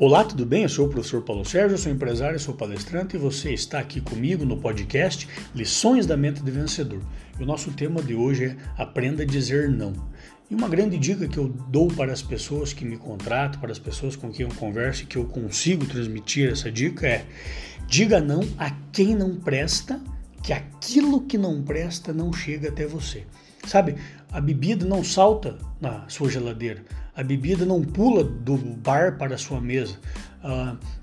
Olá, tudo bem? Eu sou o professor Paulo Sérgio, sou empresário, sou palestrante e você está aqui comigo no podcast Lições da Mente de Vencedor. E o nosso tema de hoje é Aprenda a dizer não. E uma grande dica que eu dou para as pessoas que me contratam, para as pessoas com quem eu converso e que eu consigo transmitir essa dica é: diga não a quem não presta, que aquilo que não presta não chega até você. Sabe, a bebida não salta na sua geladeira, a bebida não pula do bar para a sua mesa.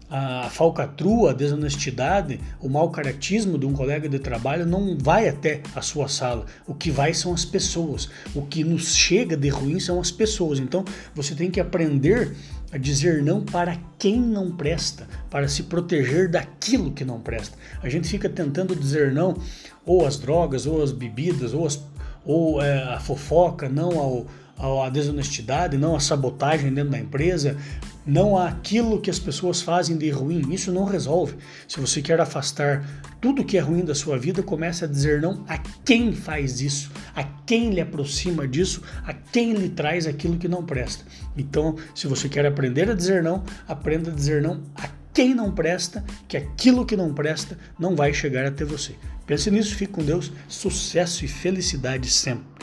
a falcatrua, a desonestidade, o mau caratismo de um colega de trabalho não vai até a sua sala. O que vai são as pessoas. O que nos chega de ruim são as pessoas. Então você tem que aprender a dizer não para quem não presta, para se proteger daquilo que não presta. A gente fica tentando dizer não ou às drogas, ou às bebidas, ou, as, ou é, a fofoca, não ao à desonestidade, não à sabotagem dentro da empresa, não àquilo que as pessoas fazem de ruim. Isso não resolve. Se você quer afastar tudo que é ruim da sua vida, comece a dizer não a quem faz isso, a quem lhe aproxima disso, a quem lhe traz aquilo que não presta. Então, se você quer aprender a dizer não, aprenda a dizer não a quem não presta, que aquilo que não presta não vai chegar até você. Pense nisso, fique com Deus, sucesso e felicidade sempre.